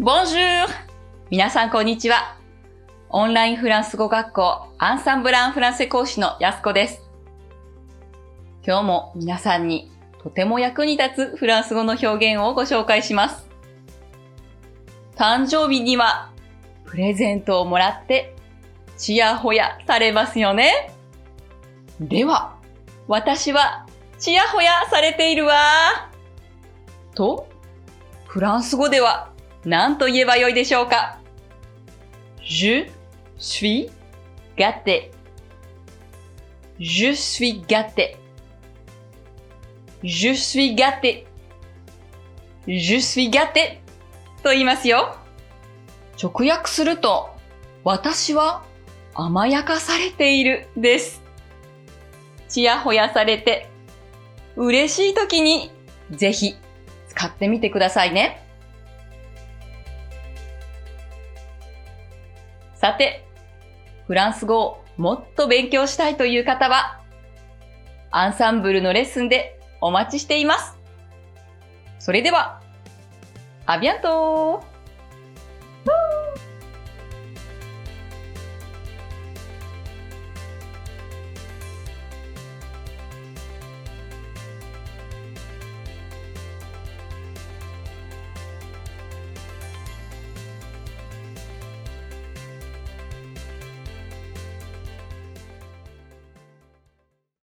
ボンジュール皆さんこんにちは。オンラインフランス語学校アンサンブランフランセ講師のやすこです。今日も皆さんにとても役に立つフランス語の表現をご紹介します。誕生日にはプレゼントをもらってちやほやされますよね。では、私はちやほやされているわ。と、フランス語では何と言えばよいでしょうか ?Je suis gâté. Je suis gâté. Je suis gâté. Je suis gâté と言いますよ。直訳すると、私は甘やかされているです。ちやほやされて、嬉しい時にぜひ使ってみてくださいね。さて、フランス語をもっと勉強したいという方は、アンサンブルのレッスンでお待ちしています。それでは、アビアントー